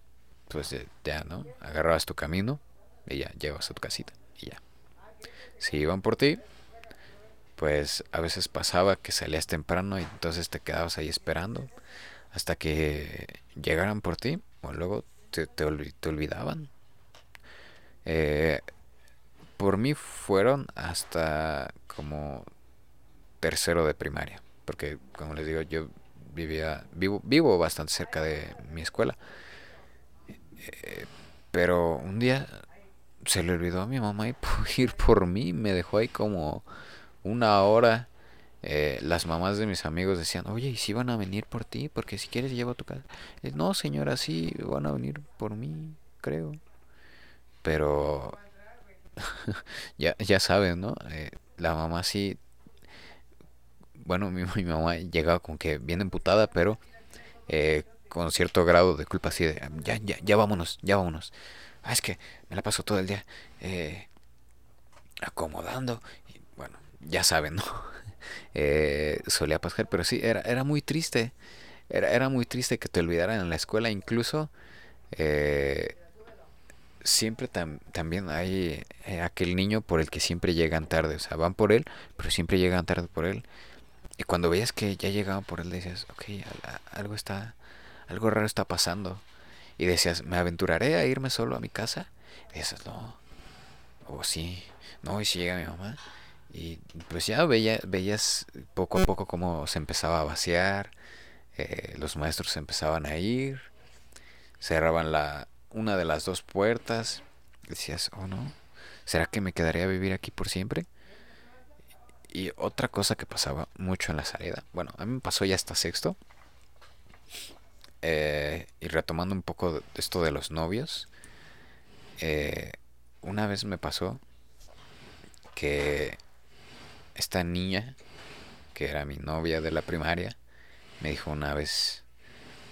pues ya, ¿no? Agarrabas tu camino y ya, llevas a tu casita y ya. Si iban por ti, pues a veces pasaba que salías temprano y entonces te quedabas ahí esperando hasta que llegaran por ti o luego te, te, olvidaban. Eh, por mí fueron hasta como tercero de primaria, porque como les digo, yo vivía, vivo, vivo bastante cerca de mi escuela. Eh, pero un día se le olvidó a mi mamá ir por mí, me dejó ahí como una hora eh, las mamás de mis amigos decían, oye, ¿y si van a venir por ti? Porque si quieres llevo a tu casa. Eh, no, señora, sí, van a venir por mí, creo. Pero ya, ya saben, ¿no? Eh, la mamá sí... Bueno, mi, mi, mamá llegaba con que bien emputada, pero con cierto grado de culpa así de, ya, ya, ya vámonos, ya vámonos. Ah, es que me la paso todo el día acomodando. Ya saben, ¿no? eh, solía pasar, pero sí, era, era muy triste. Era, era muy triste que te olvidaran en la escuela, incluso eh, siempre también hay eh, aquel niño por el que siempre llegan tarde, o sea, van por él, pero siempre llegan tarde por él. Y cuando veías que ya llegaban por él, decías, ok, algo está, algo raro está pasando. Y decías, ¿me aventuraré a irme solo a mi casa? Y decías, no, o sí, no, y si llega mi mamá. Y pues ya veía, veías poco a poco cómo se empezaba a vaciar, eh, los maestros se empezaban a ir, cerraban la, una de las dos puertas. Decías, oh no, ¿será que me quedaría a vivir aquí por siempre? Y otra cosa que pasaba mucho en la salida, bueno, a mí me pasó ya hasta sexto. Eh, y retomando un poco esto de los novios, eh, una vez me pasó que esta niña, que era mi novia de la primaria, me dijo una vez,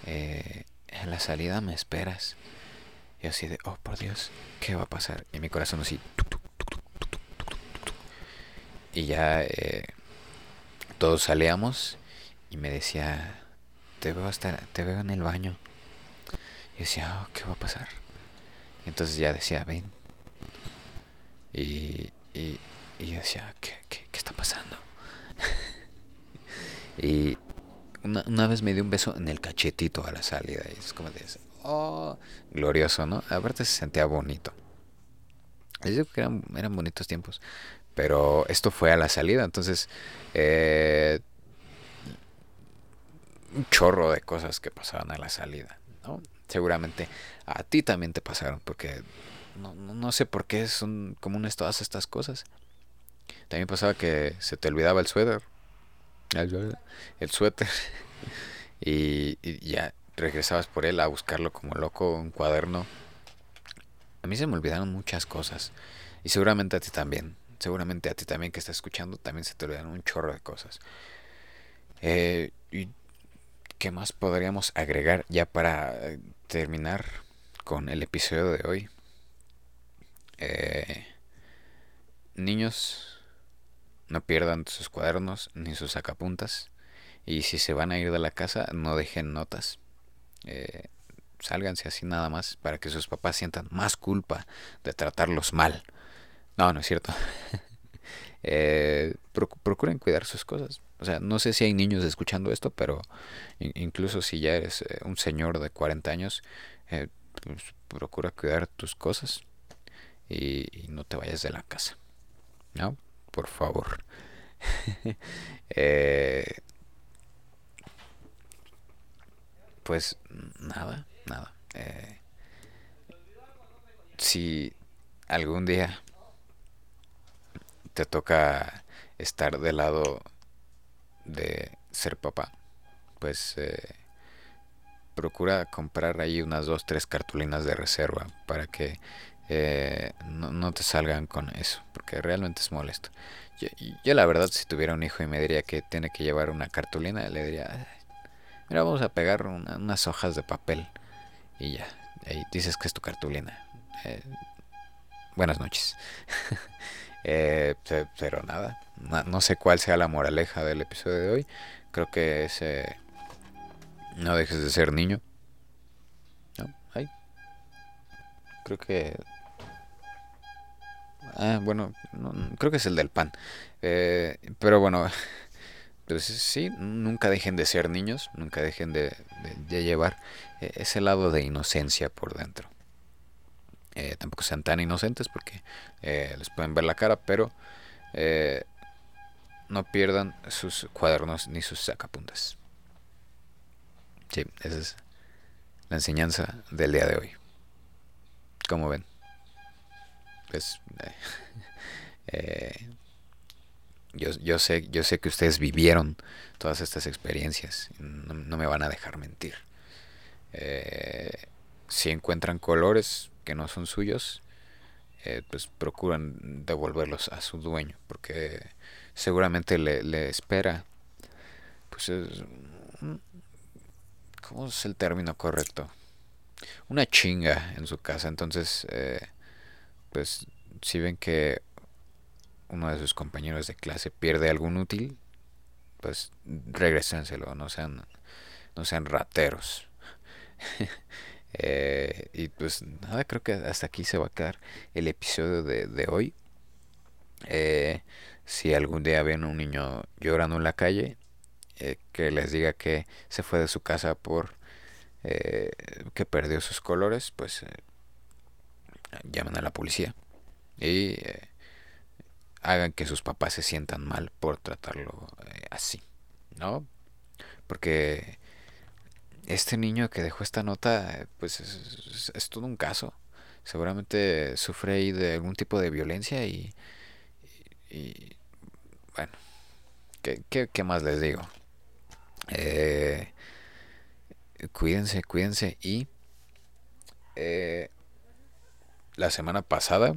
eh, en la salida me esperas. Y así de, oh por Dios, ¿qué va a pasar? Y mi corazón así. y ya eh, todos salíamos y me decía, te veo hasta, te veo en el baño. Y decía, oh, ¿qué va a pasar? Entonces ya decía, ven. Y, y, yo decía, ¿qué, qué, qué está pasando? y una, una, vez me dio un beso en el cachetito a la salida. Y es como de, oh, glorioso, ¿no? Aparte se sentía bonito. Les digo que eran, eran bonitos tiempos. Pero esto fue a la salida, entonces... Eh, un chorro de cosas que pasaban a la salida, ¿no? Seguramente a ti también te pasaron, porque no, no, sé por qué son comunes todas estas cosas. También pasaba que se te olvidaba el suéter. El suéter. y, y, ya regresabas por él a buscarlo como loco, un cuaderno. A mí se me olvidaron muchas cosas. Y seguramente a ti también. Seguramente a ti también que estás escuchando también se te olvidaron un chorro de cosas. Eh, ¿Y qué más podríamos agregar ya para terminar con el episodio de hoy? Eh, niños, no pierdan sus cuadernos ni sus sacapuntas. Y si se van a ir de la casa, no dejen notas eh, sálganse así nada más para que sus papás sientan más culpa de tratarlos mal. No, no es cierto. eh, procuren cuidar sus cosas. O sea, no sé si hay niños escuchando esto, pero incluso si ya eres eh, un señor de 40 años, eh, pues, procura cuidar tus cosas y, y, no te vayas de la casa. ¿No? Por favor. eh, pues nada, nada. Eh, si algún día te toca estar del lado de ser papá, pues eh, procura comprar ahí unas dos, tres cartulinas de reserva para que eh, no, te salgan con eso, porque realmente es molesto. Yo, yo, la verdad si tuviera un hijo y me diría que tiene que llevar una cartulina, le diría, Mira, vamos a pegar unas hojas de papel y ya. Ahí dices que es tu cartulina. Eh, buenas noches. eh, pero nada, no, sé cuál sea la moraleja del episodio de hoy. Creo que es... Eh, no dejes de ser niño. No, ahí. Creo que... Ah, bueno, creo que es el del pan. Eh, pero bueno, Entonces, sí, nunca dejen de ser niños, nunca dejen de, llevar eh, ese lado de inocencia por dentro. Eh, tampoco sean tan inocentes porque eh, les pueden ver la cara, pero no pierdan sus cuadernos ni sus sacapuntas. Sí, esa es la enseñanza del día de hoy. Como ven, pues yo, yo, sé, yo sé que ustedes vivieron todas estas experiencias. No, me van a dejar mentir. Eh, si encuentran colores que no son suyos, eh, pues procuran devolverlos a su dueño. Porque seguramente le, le espera. Pues es. ¿Cómo es el término correcto? Una chinga en su casa. Entonces, eh, pues si ven que uno de sus compañeros de clase pierde algún útil, pues regrésenselo, no sean, no sean rateros. Eh, y pues nada, creo que hasta aquí se va a quedar el episodio de, de hoy. Eh, si algún día ven un niño llorando en la calle, eh, que les diga que se fue de su casa por que perdió sus colores, pues llamen a la policía y hagan que sus papás se sientan mal por tratarlo así, ¿no? Porque este niño que dejó esta nota, pues es, todo un caso. Seguramente sufre ahí de algún tipo de violencia y, bueno, ¿qué, ¿qué, más les digo? Eh, cuídense, cuídense y eh, la semana pasada,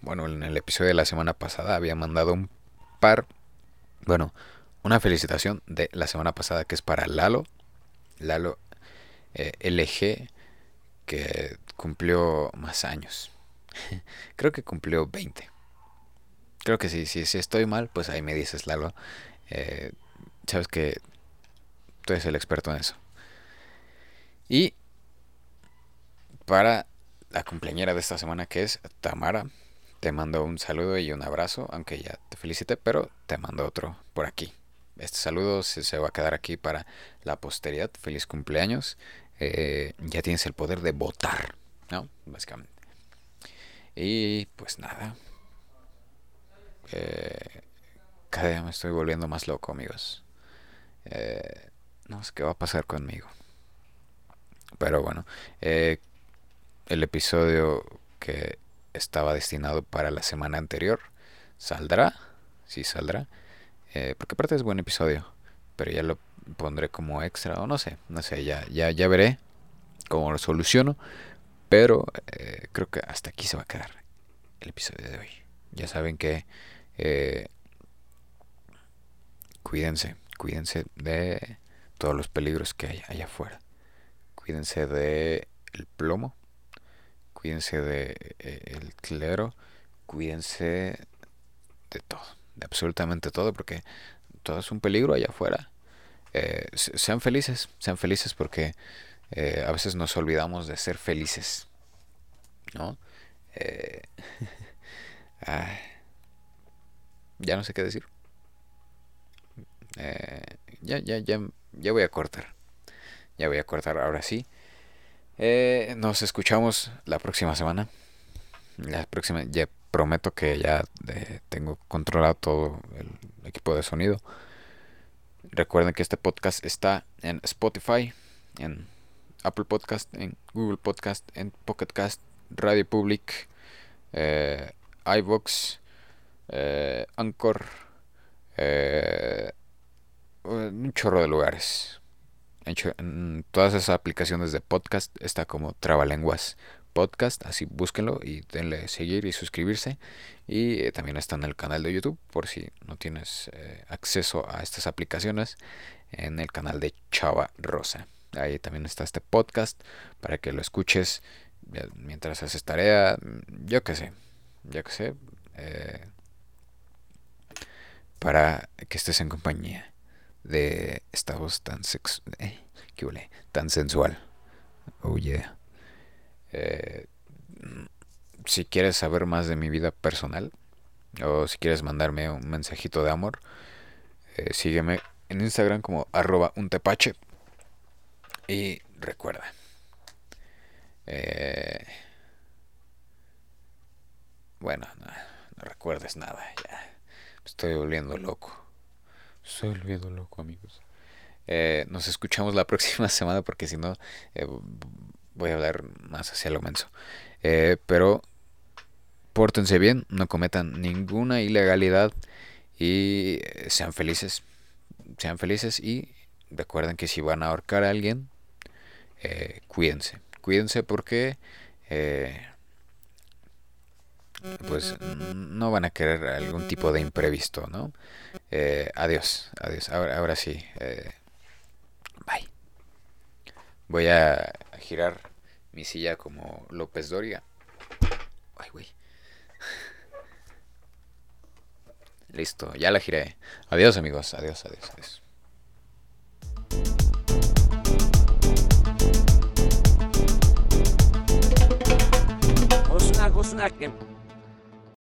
bueno, en el episodio de la semana pasada había mandado un par, bueno, una felicitación de la semana pasada que es para Lalo Lalo eh, LG, que cumplió más años. Creo que cumplió 20. Creo que sí, si, estoy mal, pues ahí me dices, Lalo. Eh, sabes que tú eres el experto en eso. Y para la cumpleañera de esta semana, que es Tamara, te mando un saludo y un abrazo, aunque ya te felicité, pero te mando otro por aquí. Este saludo se, va a quedar aquí para la posteridad. Feliz cumpleaños. Eh, ya tienes el poder de votar, ¿no? Básicamente. Y pues nada. Eh, cada día me estoy volviendo más loco, amigos. Eh, no sé qué va a pasar conmigo. Pero bueno, el episodio que estaba destinado para la semana anterior saldrá. Sí, saldrá. Eh, porque aparte es buen episodio. Pero ya lo pondré como extra. O no sé. No sé. Ya, ya, ya veré cómo lo soluciono. Pero eh, creo que hasta aquí se va a quedar el episodio de hoy. Ya saben que eh, cuídense. Cuídense de todos los peligros que hay allá afuera. Cuídense de el plomo. Cuídense de el clero. Cuídense de todo de absolutamente todo, porque todo es un peligro allá afuera. Eh, sean felices, sean felices porque eh, a veces nos olvidamos de ser felices, ¿no? Eh, ya no sé qué decir. ya, ya, ya, ya voy a cortar. Ya voy a cortar ahora sí. Nos escuchamos la próxima semana. La próxima, ya prometo que ya eh, tengo controlado todo el equipo de sonido. Recuerden que este podcast está en Spotify, en Apple Podcast, en Google Podcast, en Pocket Cast, Radio Public, eh, eh, Anchor, eh, un chorro de lugares. En, todas esas aplicaciones de podcast está como Trabalenguas podcast, así búsquenlo y denle seguir y suscribirse. Y eh, también está en el canal de YouTube, por si no tienes eh, acceso a estas aplicaciones, en el canal de Chava Rosa. Ahí también está este podcast para que lo escuches mientras haces tarea, yo qué sé, yo qué sé, eh, para que estés en compañía de esta voz tan sex, tan sensual. Oh yeah. Eh, si quieres saber más de mi vida personal o si quieres mandarme un mensajito de amor, eh, sígueme en Instagram como arroba un. Y recuerda, eh, bueno, no, recuerdes nada, ya estoy volviendo loco. Estoy volviendo loco, amigos. nos escuchamos la próxima semana porque si no voy a hablar más hacia lo menso. Eh, pero pórtense bien, no cometan ninguna ilegalidad y eh, sean felices. Sean felices y recuerden que si van a ahorcar a alguien, eh, cuídense. Cuídense porque pues no van a querer algún tipo de imprevisto, ¿no? adiós, adiós. Ahora, sí. bye. Voy a girar mi silla como López Doria. Ay, güey. Listo, ya la giré. Adiós amigos, adiós, adiós, adiós.